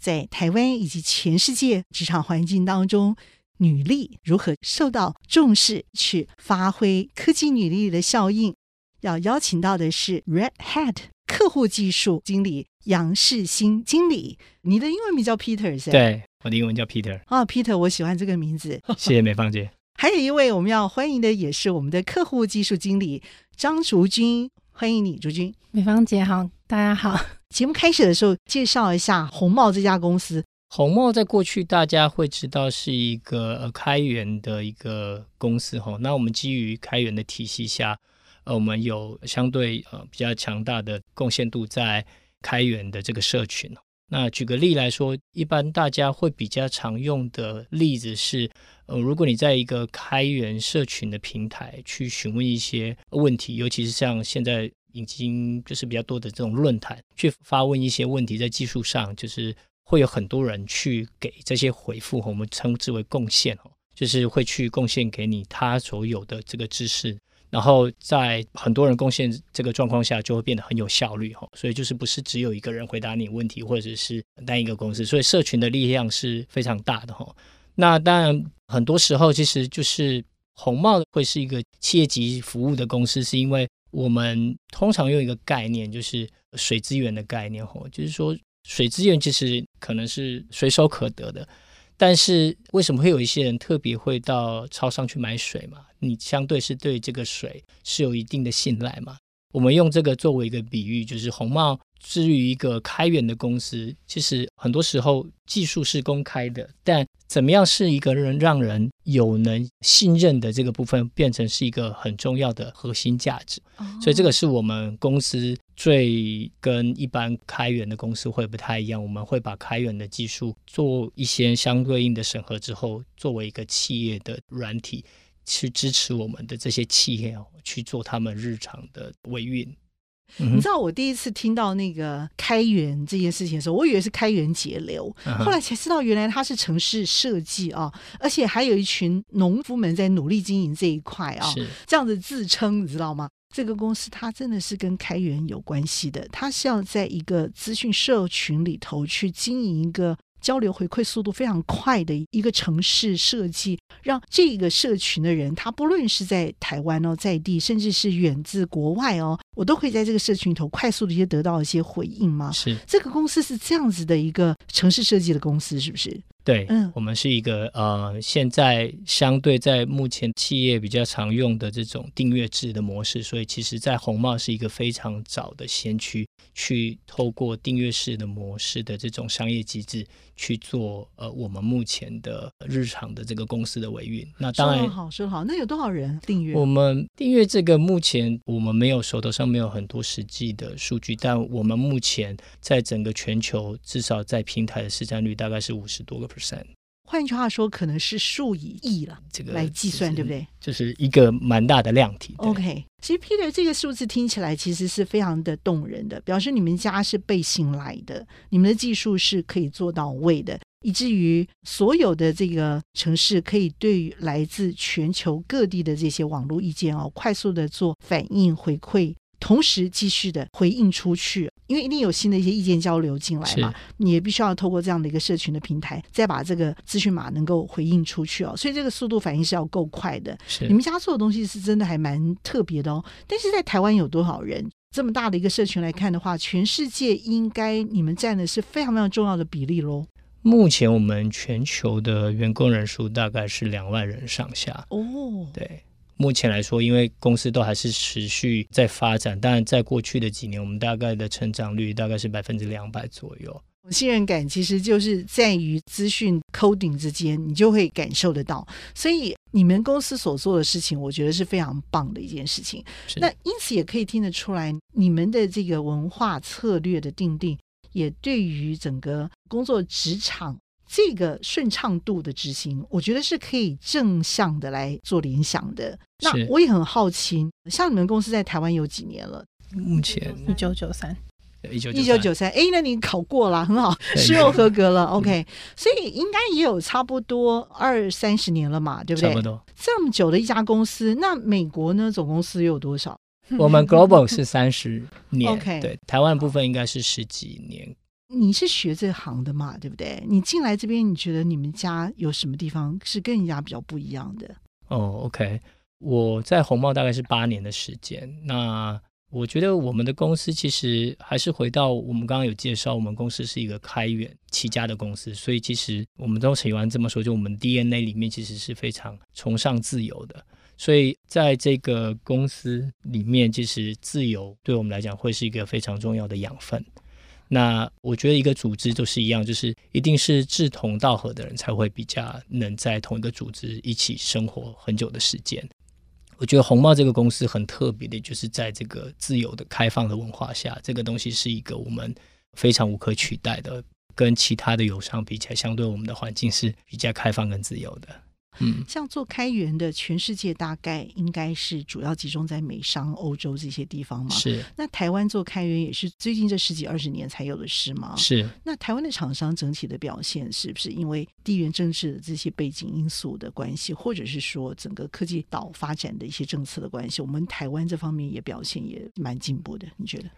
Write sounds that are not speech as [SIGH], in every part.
在台湾以及全世界职场环境当中，女力如何受到重视，去发挥科技女力的效应。要邀请到的是 Red Hat 客户技术经理杨世新经理，你的英文名叫 Peter？对，我的英文叫 Peter。啊，Peter，我喜欢这个名字。谢谢美芳姐。[LAUGHS] 还有一位我们要欢迎的，也是我们的客户技术经理张竹君，欢迎你，竹君。美芳姐好，大家好。节目开始的时候，介绍一下红帽这家公司。红帽在过去大家会知道是一个呃开源的一个公司哈。那我们基于开源的体系下，呃，我们有相对呃比较强大的贡献度在开源的这个社群。那举个例来说，一般大家会比较常用的例子是，呃，如果你在一个开源社群的平台去询问一些问题，尤其是像现在已经就是比较多的这种论坛，去发问一些问题，在技术上就是会有很多人去给这些回复，我们称之为贡献哦，就是会去贡献给你他所有的这个知识。然后在很多人贡献这个状况下，就会变得很有效率哈。所以就是不是只有一个人回答你问题，或者是单一个公司，所以社群的力量是非常大的哈。那当然很多时候其实就是红帽会是一个企业级服务的公司，是因为我们通常用一个概念，就是水资源的概念吼，就是说水资源其实可能是随手可得的。但是为什么会有一些人特别会到超商去买水嘛？你相对是对这个水是有一定的信赖嘛？我们用这个作为一个比喻，就是红帽至于一个开源的公司，其实很多时候技术是公开的，但怎么样是一个人让人有能信任的这个部分，变成是一个很重要的核心价值。所以这个是我们公司。最跟一般开源的公司会不太一样，我们会把开源的技术做一些相对应的审核之后，作为一个企业的软体去支持我们的这些企业去做他们日常的维运。你知道我第一次听到那个开源这件事情的时候，我以为是开源节流，后来才知道原来它是城市设计啊，而且还有一群农夫们在努力经营这一块啊，是。这样子自称，你知道吗？这个公司它真的是跟开源有关系的，它是要在一个资讯社群里头去经营一个交流回馈速度非常快的一个城市设计，让这个社群的人，他不论是在台湾哦，在地，甚至是远自国外哦，我都可以在这个社群里头快速的一些得到一些回应吗？是，这个公司是这样子的一个城市设计的公司，是不是？对，嗯，我们是一个呃，现在相对在目前企业比较常用的这种订阅制的模式，所以其实，在红帽是一个非常早的先驱，去透过订阅式的模式的这种商业机制去做呃，我们目前的日常的这个公司的维运。那当然说好说好，那有多少人订阅？我们订阅这个目前我们没有手头上没有很多实际的数据，但我们目前在整个全球至少在平台的市占率大概是五十多个。换句话说，可能是数以亿了，这个来计算，对不对？就是一个蛮大的量体。OK，其实 Peter 这个数字听起来其实是非常的动人的，表示你们家是被信赖的，你们的技术是可以做到位的，以至于所有的这个城市可以对于来自全球各地的这些网络意见哦，快速的做反应回馈。同时继续的回应出去，因为一定有新的一些意见交流进来嘛，你也必须要透过这样的一个社群的平台，再把这个资讯码能够回应出去哦。所以这个速度反应是要够快的。是你们家做的东西是真的还蛮特别的哦。但是在台湾有多少人？这么大的一个社群来看的话，全世界应该你们占的是非常非常重要的比例喽。目前我们全球的员工人数大概是两万人上下哦。对。目前来说，因为公司都还是持续在发展，当然在过去的几年，我们大概的成长率大概是百分之两百左右。信任感其实就是在于资讯 coding 之间，你就会感受得到。所以你们公司所做的事情，我觉得是非常棒的一件事情。那因此也可以听得出来，你们的这个文化策略的定定，也对于整个工作职场这个顺畅度的执行，我觉得是可以正向的来做联想的。那我也很好奇，像你们公司在台湾有几年了？目前一九九三。一九九三，哎，那你考过了，很好，试用合格了，OK，所以应该也有差不多二三十年了嘛，对不对？差不多这么久的一家公司，那美国呢？总公司有多少？我们 Global 是三十年，OK，对，台湾部分应该是十几年。你是学这行的嘛，对不对？你进来这边，你觉得你们家有什么地方是跟人家比较不一样的？哦，OK，我在红帽大概是八年的时间，那。我觉得我们的公司其实还是回到我们刚刚有介绍，我们公司是一个开源起家的公司，所以其实我们都喜欢这么说，就我们 DNA 里面其实是非常崇尚自由的，所以在这个公司里面，其实自由对我们来讲会是一个非常重要的养分。那我觉得一个组织都是一样，就是一定是志同道合的人才会比较能在同一个组织一起生活很久的时间。我觉得红帽这个公司很特别的，就是在这个自由的、开放的文化下，这个东西是一个我们非常无可取代的，跟其他的友商比起来，相对我们的环境是比较开放跟自由的。嗯，像做开源的，全世界大概应该是主要集中在美商、欧洲这些地方嘛。是。那台湾做开源也是最近这十几二十年才有的事吗？是。那台湾的厂商整体的表现是不是因为地缘政治的这些背景因素的关系，或者是说整个科技岛发展的一些政策的关系，我们台湾这方面也表现也蛮进步的？你觉得？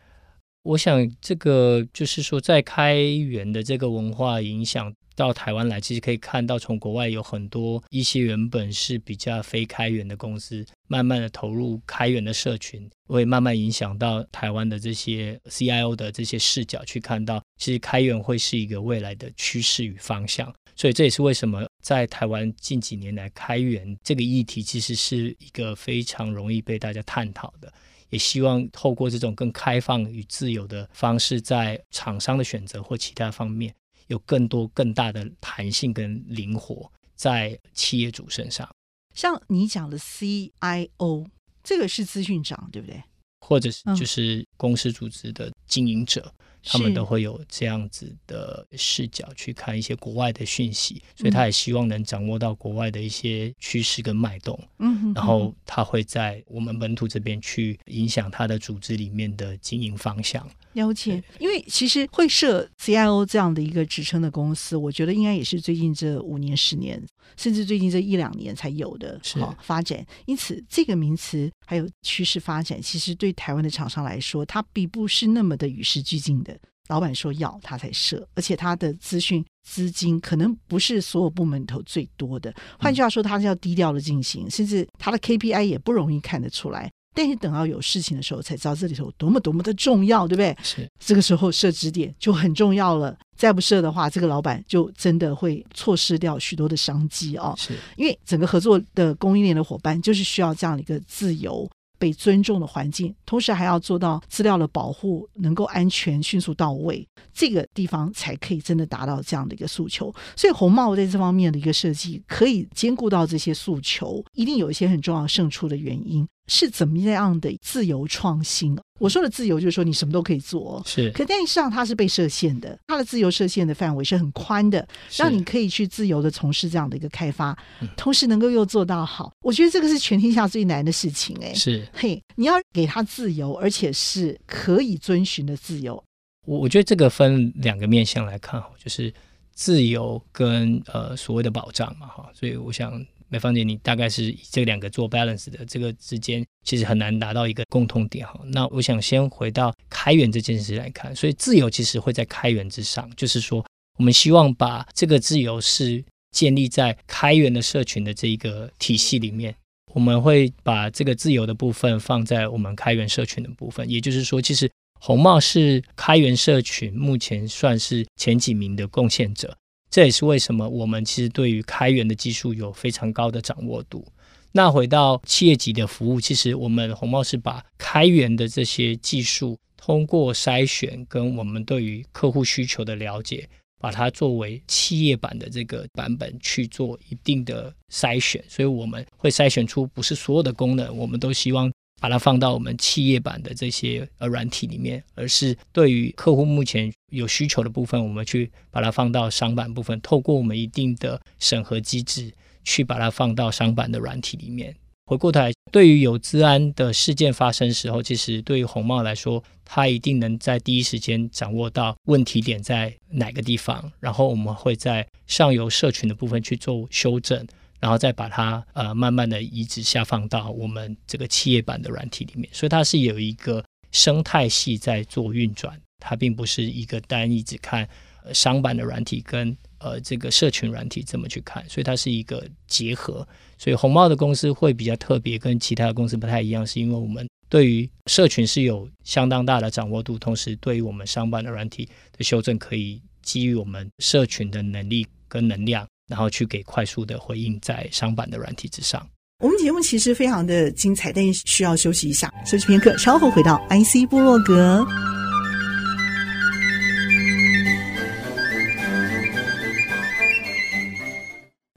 我想这个就是说，在开源的这个文化影响。到台湾来，其实可以看到，从国外有很多一些原本是比较非开源的公司，慢慢的投入开源的社群，会慢慢影响到台湾的这些 CIO 的这些视角，去看到其实开源会是一个未来的趋势与方向。所以这也是为什么在台湾近几年来，开源这个议题其实是一个非常容易被大家探讨的。也希望透过这种更开放与自由的方式，在厂商的选择或其他方面。有更多更大的弹性跟灵活在企业主身上，像你讲的 CIO，这个是资讯长，对不对？或者是就是公司组织的经营者。嗯他们都会有这样子的视角去看一些国外的讯息，所以他也希望能掌握到国外的一些趋势跟脉动。嗯，然后他会在我们本土这边去影响他的组织里面的经营方向。了解，因为其实会设 CIO 这样的一个职称的公司，我觉得应该也是最近这五年、十年，甚至最近这一两年才有的好发展。因此，这个名词还有趋势发展，其实对台湾的厂商来说，它并不是那么的与时俱进的。老板说要他才设，而且他的资讯资金可能不是所有部门里头最多的。换句话说，他是要低调的进行，甚至他的 KPI 也不容易看得出来。但是等到有事情的时候，才知道这里头多么多么的重要，对不对？是这个时候设支点就很重要了。再不设的话，这个老板就真的会错失掉许多的商机哦。是因为整个合作的供应链的伙伴就是需要这样的一个自由。被尊重的环境，同时还要做到资料的保护能够安全、迅速到位，这个地方才可以真的达到这样的一个诉求。所以红帽在这方面的一个设计，可以兼顾到这些诉求，一定有一些很重要胜出的原因。是怎么样的自由创新？我说的自由就是说你什么都可以做，是。可但实际上它是被设限的，它的自由设限的范围是很宽的，让你可以去自由的从事这样的一个开发，同时能够又做到好。我觉得这个是全天下最难的事情，哎，是。嘿，你要给他自由，而且是可以遵循的自由。我我觉得这个分两个面向来看，哈，就是自由跟呃所谓的保障嘛，哈，所以我想。美芳姐，你大概是以这两个做 balance 的，这个之间其实很难达到一个共通点哈。那我想先回到开源这件事来看，所以自由其实会在开源之上，就是说我们希望把这个自由是建立在开源的社群的这一个体系里面，我们会把这个自由的部分放在我们开源社群的部分，也就是说，其实红帽是开源社群目前算是前几名的贡献者。这也是为什么我们其实对于开源的技术有非常高的掌握度。那回到企业级的服务，其实我们红帽是把开源的这些技术，通过筛选跟我们对于客户需求的了解，把它作为企业版的这个版本去做一定的筛选。所以我们会筛选出不是所有的功能，我们都希望把它放到我们企业版的这些呃软体里面，而是对于客户目前有需求的部分，我们去把它放到商版部分，透过我们一定的审核机制去把它放到商版的软体里面。回过头来，对于有资安的事件发生时候，其实对于红帽来说，它一定能在第一时间掌握到问题点在哪个地方，然后我们会在上游社群的部分去做修正，然后再把它呃慢慢的移植下放到我们这个企业版的软体里面。所以它是有一个生态系在做运转，它并不是一个单一只看呃商版的软体跟。呃，这个社群软体这么去看，所以它是一个结合。所以红帽的公司会比较特别，跟其他的公司不太一样，是因为我们对于社群是有相当大的掌握度，同时对于我们商版的软体的修正，可以基于我们社群的能力跟能量，然后去给快速的回应在商版的软体之上。我们节目其实非常的精彩，但需要休息一下，休息片刻，稍后回到 IC 部落格。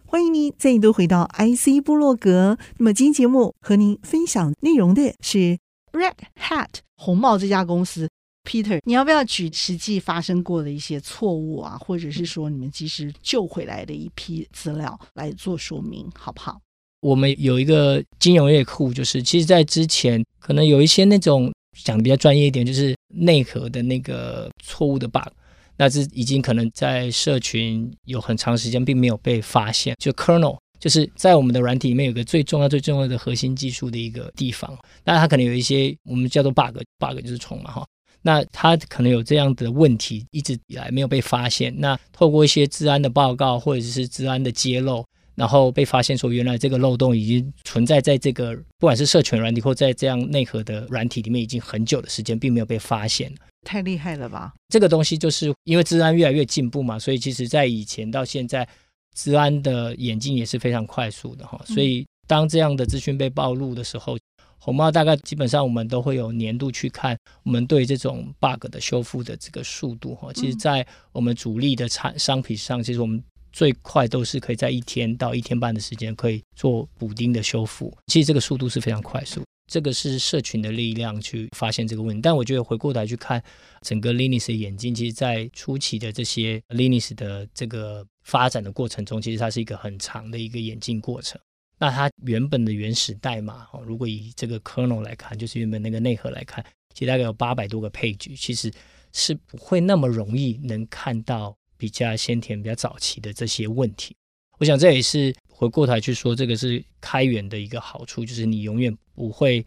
欢迎您再度回到 IC 部落格。那么今天节目和您分享内容的是 Red Hat 红帽这家公司。Peter，你要不要举实际发生过的一些错误啊，或者是说你们及时救回来的一批资料来做说明，好不好？我们有一个金融业库，就是其实，在之前可能有一些那种讲的比较专业一点，就是内核的那个错误的 bug。那是已经可能在社群有很长时间并没有被发现，就 kernel 就是在我们的软体里面有个最重要最重要的核心技术的一个地方，那它可能有一些我们叫做 bug，bug 就是虫嘛哈，那他可能有这样的问题一直以来没有被发现，那透过一些治安的报告或者是治安的揭露，然后被发现说原来这个漏洞已经存在在这个不管是社群软体或在这样内核的软体里面已经很久的时间，并没有被发现。太厉害了吧！这个东西就是因为治安越来越进步嘛，所以其实在以前到现在，治安的演进也是非常快速的哈。所以当这样的资讯被暴露的时候，红帽大概基本上我们都会有年度去看我们对这种 bug 的修复的这个速度哈。其实，在我们主力的产商品上，其实我们最快都是可以在一天到一天半的时间可以做补丁的修复。其实这个速度是非常快速。这个是社群的力量去发现这个问题，但我觉得回过头来去看整个 Linux 的演进，其实，在初期的这些 Linux 的这个发展的过程中，其实它是一个很长的一个演进过程。那它原本的原始代码，哦，如果以这个 kernel 来看，就是原本那个内核来看，其实大概有八百多个配置，其实是不会那么容易能看到比较先天、比较早期的这些问题。我想这也是回过头去说，这个是开源的一个好处，就是你永远不会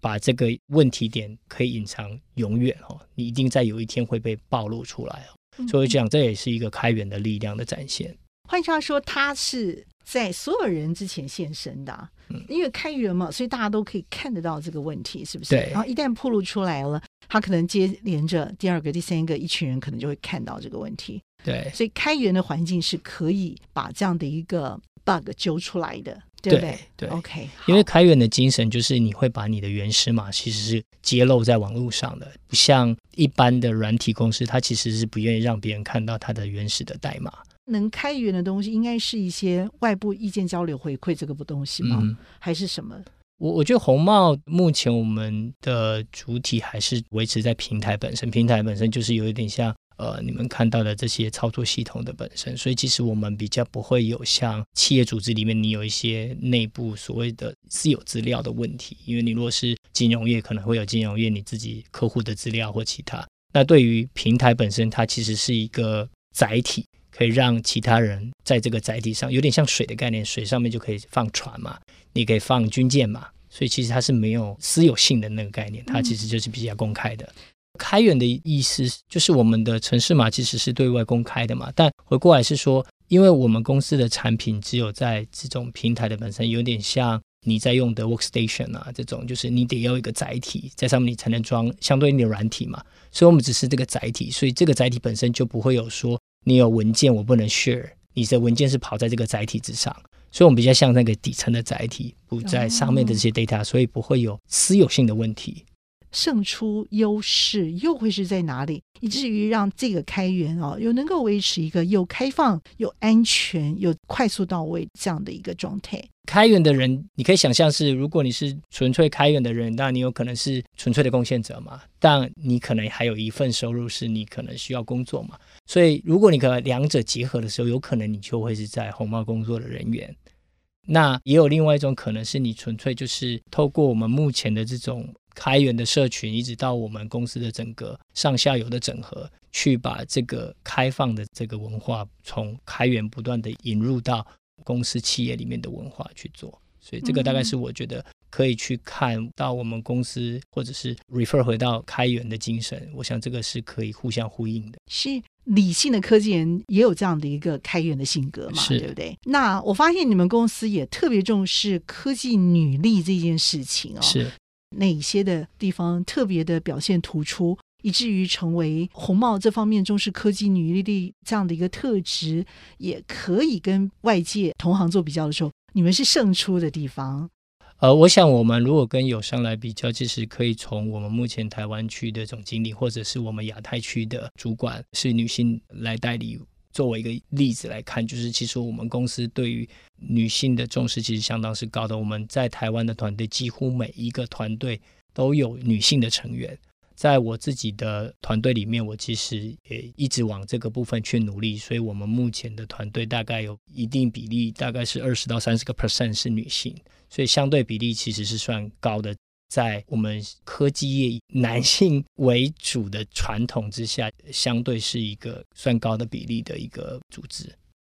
把这个问题点可以隐藏永远哦，你一定在有一天会被暴露出来哦。所以讲，这也是一个开源的力量的展现。换句话说，它是在所有人之前现身的，因为开源嘛，所以大家都可以看得到这个问题，是不是？对。然后一旦暴露出来了，他可能接连着第二个、第三个，一群人可能就会看到这个问题。对，所以开源的环境是可以把这样的一个 bug 揪出来的，对不对？对，对，OK。因为开源的精神就是你会把你的原始码其实是揭露在网络上的，不像一般的软体公司，它其实是不愿意让别人看到它的原始的代码。能开源的东西，应该是一些外部意见交流回馈这个不东西吗？嗯、还是什么？我我觉得红帽目前我们的主体还是维持在平台本身，平台本身就是有一点像。呃，你们看到的这些操作系统的本身，所以其实我们比较不会有像企业组织里面你有一些内部所谓的私有资料的问题，因为你如果是金融业，可能会有金融业你自己客户的资料或其他。那对于平台本身，它其实是一个载体，可以让其他人在这个载体上，有点像水的概念，水上面就可以放船嘛，你可以放军舰嘛，所以其实它是没有私有性的那个概念，它其实就是比较公开的。嗯开源的意思就是我们的城市码其实是对外公开的嘛，但回过来是说，因为我们公司的产品只有在这种平台的本身，有点像你在用的 Workstation 啊这种，就是你得要一个载体在上面，你才能装相对应的软体嘛。所以我们只是这个载体，所以这个载体本身就不会有说你有文件我不能 share，你的文件是跑在这个载体之上，所以我们比较像那个底层的载体，不在上面的这些 data，所以不会有私有性的问题。胜出优势又会是在哪里，以至于让这个开源哦，又能够维持一个又开放又安全又快速到位这样的一个状态。开源的人，你可以想象是，如果你是纯粹开源的人，那你有可能是纯粹的贡献者嘛？但你可能还有一份收入是你可能需要工作嘛？所以，如果你可能两者结合的时候，有可能你就会是在红帽工作的人员。那也有另外一种可能是你纯粹就是透过我们目前的这种开源的社群，一直到我们公司的整个上下游的整合，去把这个开放的这个文化从开源不断的引入到公司企业里面的文化去做。所以这个大概是我觉得可以去看到我们公司或者是 refer 回到开源的精神，我想这个是可以互相呼应的。是。理性的科技人也有这样的一个开源的性格嘛，是对不对？那我发现你们公司也特别重视科技女力这件事情哦，是哪些的地方特别的表现突出，以至于成为红帽这方面重视科技女力这样的一个特质，也可以跟外界同行做比较的时候，你们是胜出的地方。呃，我想我们如果跟友商来比较，其实可以从我们目前台湾区的总经理，或者是我们亚太区的主管是女性来代理，作为一个例子来看，就是其实我们公司对于女性的重视其实相当是高的。我们在台湾的团队几乎每一个团队都有女性的成员。在我自己的团队里面，我其实也一直往这个部分去努力，所以我们目前的团队大概有一定比例，大概是二十到三十个 percent 是女性。所以相对比例其实是算高的，在我们科技业男性为主的传统之下，相对是一个算高的比例的一个组织。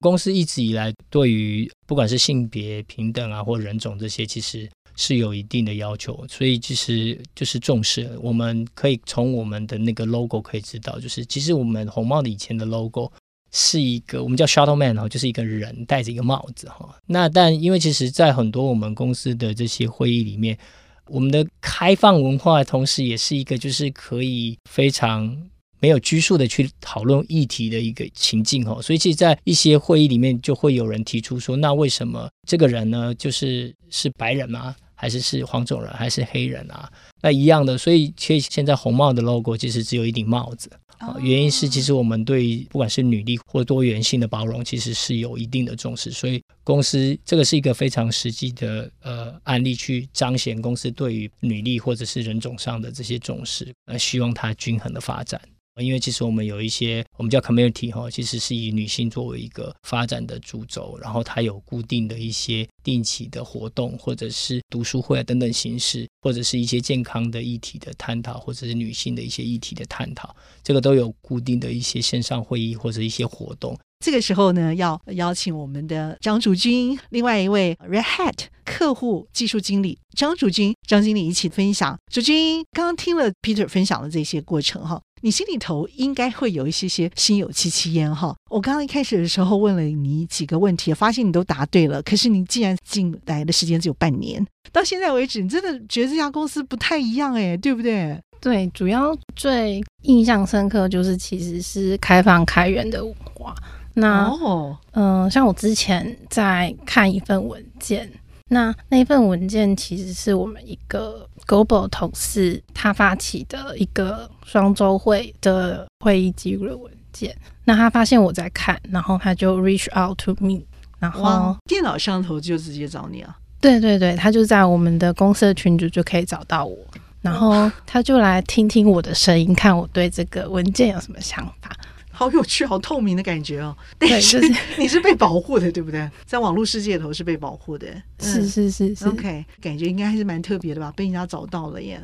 公司一直以来对于不管是性别平等啊，或人种这些，其实是有一定的要求，所以其实就是重视。我们可以从我们的那个 logo 可以知道，就是其实我们红帽的以前的 logo。是一个我们叫 Shuttle Man 哈，就是一个人戴着一个帽子哈。那但因为其实，在很多我们公司的这些会议里面，我们的开放文化同时也是一个就是可以非常没有拘束的去讨论议题的一个情境哦。所以其实，在一些会议里面，就会有人提出说，那为什么这个人呢，就是是白人吗？还是是黄种人？还是黑人啊？那一样的，所以其实现在红帽的 logo 其实只有一顶帽子。原因是，其实我们对不管是女力或多元性的包容，其实是有一定的重视。所以公司这个是一个非常实际的呃案例，去彰显公司对于女力或者是人种上的这些重视，呃，希望它均衡的发展。因为其实我们有一些我们叫 community 哈，其实是以女性作为一个发展的主轴，然后它有固定的一些定期的活动，或者是读书会啊等等形式，或者是一些健康的议题的探讨，或者是女性的一些议题的探讨，这个都有固定的一些线上会议或者一些活动。这个时候呢，要邀请我们的张竹君，另外一位 Red Hat 客户技术经理张竹君，张经理一起分享。竹君刚刚听了 Peter 分享的这些过程哈。你心里头应该会有一些些心有戚戚焉哈。我刚刚一开始的时候问了你几个问题，发现你都答对了。可是你既然进来的时间只有半年，到现在为止，你真的觉得这家公司不太一样哎，对不对？对，主要最印象深刻就是其实是开放开源的文化。那哦，嗯、呃，像我之前在看一份文件。那那份文件其实是我们一个 Global 同事他发起的一个双周会的会议记录的文件。那他发现我在看，然后他就 reach out to me，然后电脑上头就直接找你啊？对对对，他就在我们的公司的群组就可以找到我，然后他就来听听我的声音，看我对这个文件有什么想法。好有趣，好透明的感觉哦。但，是 [LAUGHS] 你是被保护的，对不对？在网络世界里头是被保护的。是是是是。OK，感觉应该还是蛮特别的吧？被人家找到了耶。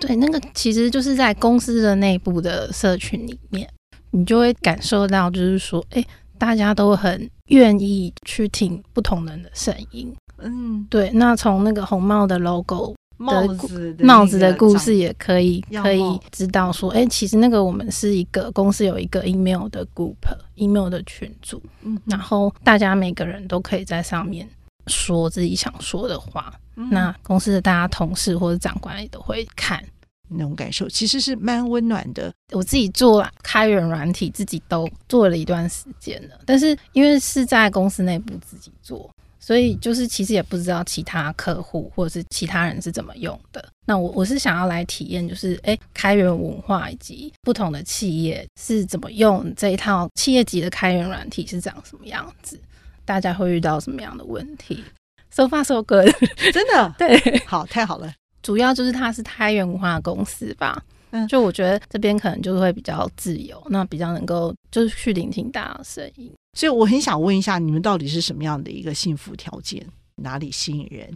对，那个其实就是在公司的内部的社群里面，你就会感受到，就是说，哎，大家都很愿意去听不同人的声音。嗯，对。那从那个红帽的 logo。帽子的帽子的故事也可以可以知道说，哎、欸，其实那个我们是一个公司有一个 email 的 group，email 的群组，嗯，然后大家每个人都可以在上面说自己想说的话，嗯、那公司的大家同事或者长官也都会看，那种感受其实是蛮温暖的。我自己做开源软体，自己都做了一段时间了，但是因为是在公司内部自己做。所以就是其实也不知道其他客户或者是其他人是怎么用的。那我我是想要来体验，就是诶，开源文化以及不同的企业是怎么用这一套企业级的开源软体是长什么样子，大家会遇到什么样的问题？So far so good，[LAUGHS] 真的 [LAUGHS] 对，好，太好了。主要就是它是开源文化公司吧。嗯，就我觉得这边可能就是会比较自由，那比较能够就是去聆听大家的声音。所以我很想问一下，你们到底是什么样的一个幸福条件？哪里吸引人？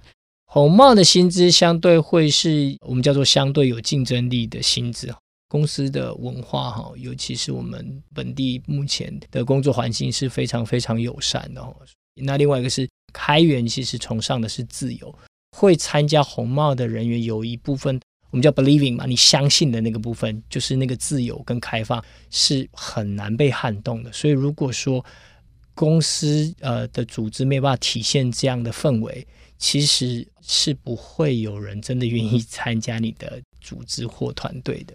红帽的薪资相对会是我们叫做相对有竞争力的薪资。公司的文化哈，尤其是我们本地目前的工作环境是非常非常友善的。那另外一个是开源，其实崇尚的是自由。会参加红帽的人员有一部分。我们叫 believing 嘛，你相信的那个部分，就是那个自由跟开放是很难被撼动的。所以如果说公司呃的组织没有办法体现这样的氛围，其实是不会有人真的愿意参加你的组织或团队的。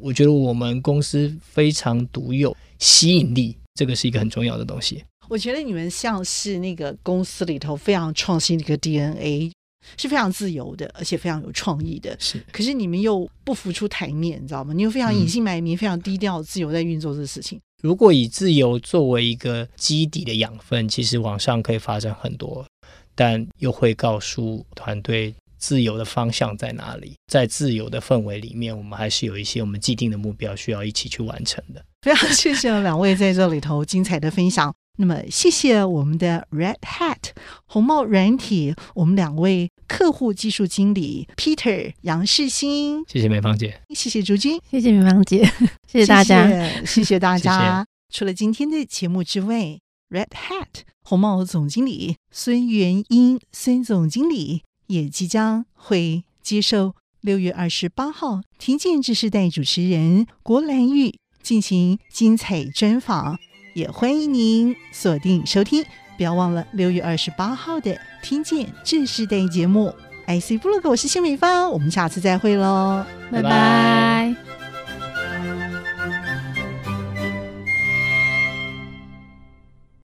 我觉得我们公司非常独有吸引力，这个是一个很重要的东西。我觉得你们像是那个公司里头非常创新的一个 DNA。是非常自由的，而且非常有创意的。是，可是你们又不浮出台面，你知道吗？你又非常隐姓埋名，嗯、非常低调、自由在运作这个事情。如果以自由作为一个基底的养分，其实往上可以发展很多，但又会告诉团队自由的方向在哪里。在自由的氛围里面，我们还是有一些我们既定的目标需要一起去完成的。非常谢谢两位在这里头精彩的分享。那么，谢谢我们的 Red Hat 红帽软体，我们两位客户技术经理 Peter 杨世新，谢谢美芳姐，谢谢竹君，谢谢美芳姐，[LAUGHS] 谢谢大家，谢谢，谢谢大家。谢谢。除了今天的节目之外，Red Hat 红帽总经理孙元英孙总经理也即将会接受六月二十八号听见知识带主持人郭兰玉进行精彩专访。也欢迎您锁定收听，不要忘了六月二十八号的《听见这世代》节目。ic blue，我是谢美芳，我们下次再会喽，拜拜。